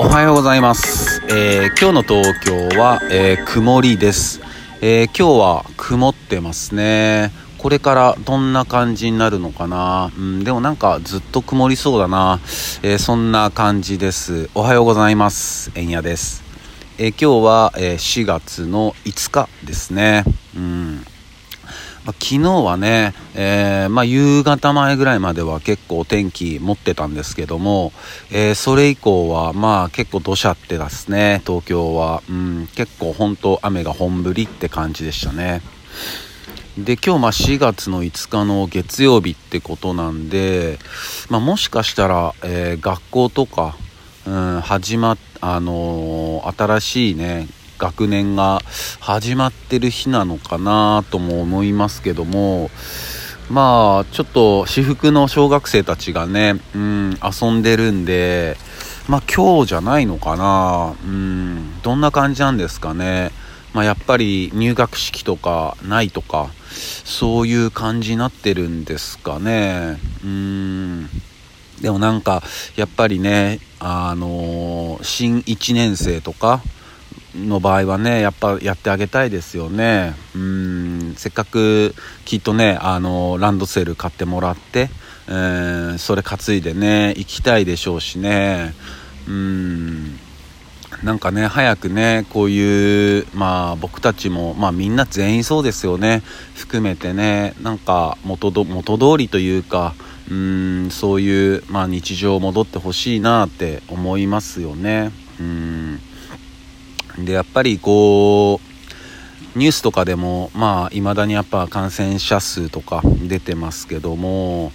おはようございます。えー今日の東京は、えー曇りです、えー今日は曇ってますね。これからどんな感じになるのかな？うん、でもなんかずっと曇りそうだな。えーそんな感じです。おはようございます。えんやです。えー今日は、えー4月の5日ですね。うん。まあ昨日はね、えーまあ、夕方前ぐらいまでは結構天気持ってたんですけども、えーそれ以降はまあ結構土砂ってですね東京は、うん、結構本当雨が本降りって感じでしたね。で今日まあ4月の5日の月曜日ってことなんで、まあ、もしかしたら、えー学校とか、うん、始まっあのー新しいね学年が始まってる日なのかなとも思いますけども。まあちょっと私服の小学生たちがね、うん、遊んでるんでまあ今日じゃないのかな。うんどんな感じなんですかね。まあやっぱり入学式とかないとかそういう感じになってるんですかね。うん。でもなんかやっぱりねあの新1年生とかの場合はねやっぱやってあげたいですよね。うんせっかくきっとねあのランドセル買ってもらって、えーそれ担いでね行きたいでしょうしね。うんなんかね早くねこういうまあ僕たちもまあみんな全員そうですよね。含めてねなんか元ど元通りというかうんそういう、まあ、日常戻ってほしいなって思いますよね。うん。でやっぱりこうニュースとかでもまあ未だにやっぱ感染者数とか出てますけども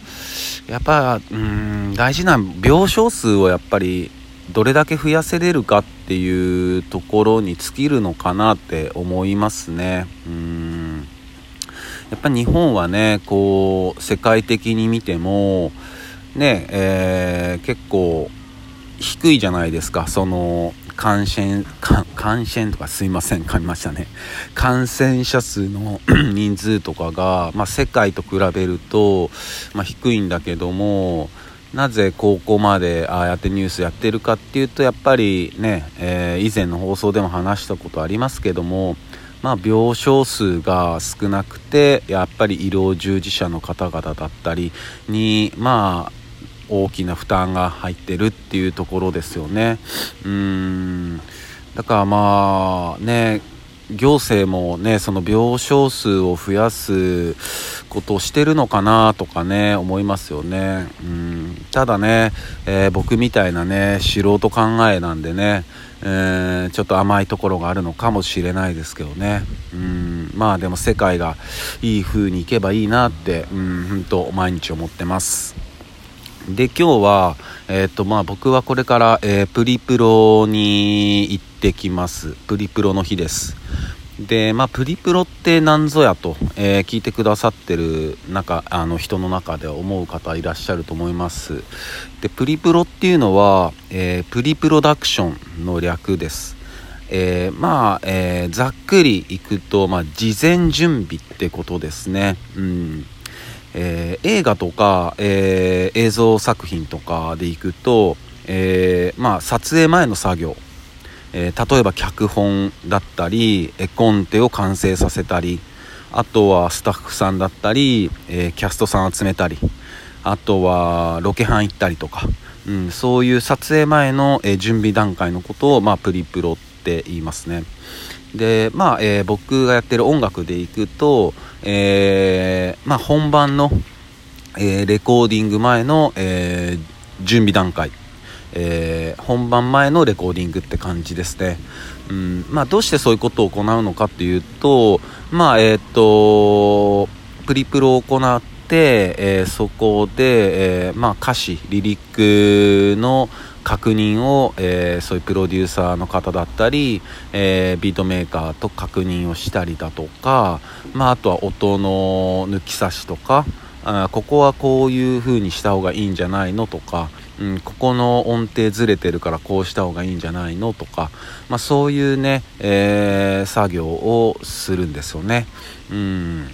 やっぱうん大事な病床数をやっぱりどれだけ増やせれるかっていうところに尽きるのかなって思いますね。うん。やっぱ日本はねこう世界的に見てもねえー結構低いじゃないですか。その感染感染とかすいません噛みましたね。感染者数の 人数とかが、まあ、世界と比べると、まあ、低いんだけどもなぜここまでああやってニュースやってるかっていうとやっぱりね、えー以前の放送でも話したことありますけどもまあ、病床数が少なくてやっぱり医療従事者の方々だったりにまあ大きな負担が入ってるっていうところですよね。うん。だからまあね行政もねその病床数を増やすことをしてるのかなとかね思いますよね。うん。ただね、えー僕みたいなね素人考えなんでね、えーちょっと甘いところがあるのかもしれないですけどね。うん。まあでも世界がいい風にいけばいいなってうん本当毎日思ってます。で今日は、えーとまあ、僕はこれから、えープリプロに行ってきます。プリプロの日です。で、まあ、プリプロって何ぞやと、えー聞いてくださってる中あの人の中で思う方いらっしゃると思います。でプリプロっていうのは、えープリプロダクションの略です。えーまあ、えーざっくりいくと、まあ、事前準備ってことですね。うん。えー映画とか、えー映像作品とかでいくと、えーまあ、撮影前の作業、え例えば脚本だったり絵コンテを完成させたりあとはスタッフさんだったり、えキャストさん集めたりあとはロケハン行ったりとか、うん、そういう撮影前の、え準備段階のことを、まあ、プリプロって言いますねでまあ、えー僕がやってる音楽でいくと、えーまあ、本番の、えーレコーディング前の、え準備段階え本番前のレコーディングって感じですね。うんまあ、どうしてそういうことを行うのかっていうと、まあ、えっ、と、プリプロを行って、えそこで、えまあ、歌詞、リリックの確認を、えーそういうプロデューサーの方だったり、えービートメーカーと確認をしたりだとか、まあ、あとは音の抜き差しとか、あここはこういう風にした方がいいんじゃないのとか、うん、ここの音程ずれてるからこうした方がいいんじゃないのとか、まあ、そういうね、えー作業をするんですよね。うん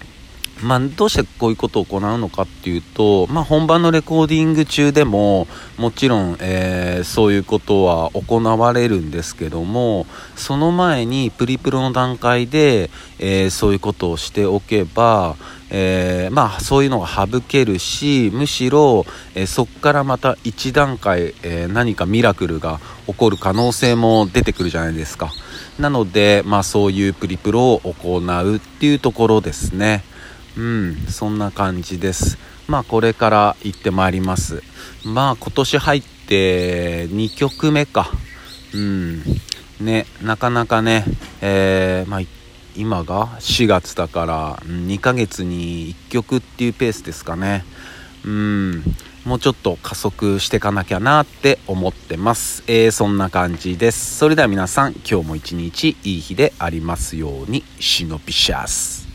まあ、どうしてこういうことを行うのかっていうと、まあ、本番のレコーディング中でももちろん、えー、そういうことは行われるんですけどもその前にプリプロの段階で、えー、そういうことをしておけば、えー、まあ、そういうのが省けるしむしろ、えそこからまた一段階、え何かミラクルが起こる可能性も出てくるじゃないですかなので、まあ、そういうプリプロを行うっていうところですね。うん、そんな感じです。まあこれから行ってまいります。まあ今年入って2曲目か。うん。ね、なかなかね、えー、まあ今が4月だから2ヶ月に1曲っていうペースですかね。うん。もうちょっと加速していかなきゃなって思ってます。えー、そんな感じです。それでは皆さん、今日も一日いい日でありますように、シノピシャス。